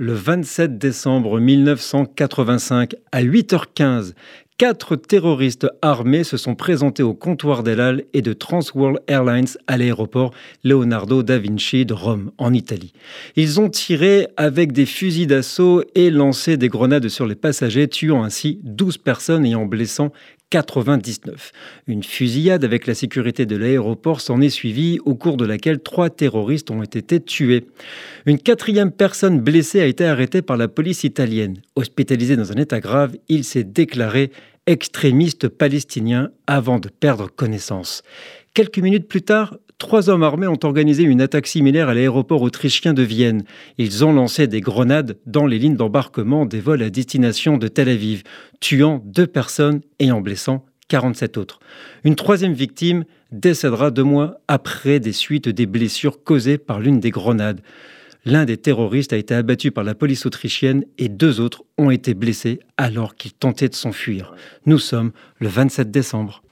Le 27 décembre 1985, à 8h15, quatre terroristes armés se sont présentés au comptoir d'El et de Transworld Airlines à l'aéroport Leonardo da Vinci de Rome, en Italie. Ils ont tiré avec des fusils d'assaut et lancé des grenades sur les passagers, tuant ainsi 12 personnes et en blessant 99. Une fusillade avec la sécurité de l'aéroport s'en est suivie, au cours de laquelle trois terroristes ont été tués. Une quatrième personne blessée a été arrêtée par la police italienne. Hospitalisé dans un état grave, il s'est déclaré extrémiste palestinien avant de perdre connaissance. Quelques minutes plus tard, trois hommes armés ont organisé une attaque similaire à l'aéroport autrichien de Vienne. Ils ont lancé des grenades dans les lignes d'embarquement des vols à destination de Tel Aviv, tuant deux personnes et en blessant 47 autres. Une troisième victime décédera deux mois après des suites des blessures causées par l'une des grenades. L'un des terroristes a été abattu par la police autrichienne et deux autres ont été blessés alors qu'ils tentaient de s'enfuir. Nous sommes le 27 décembre.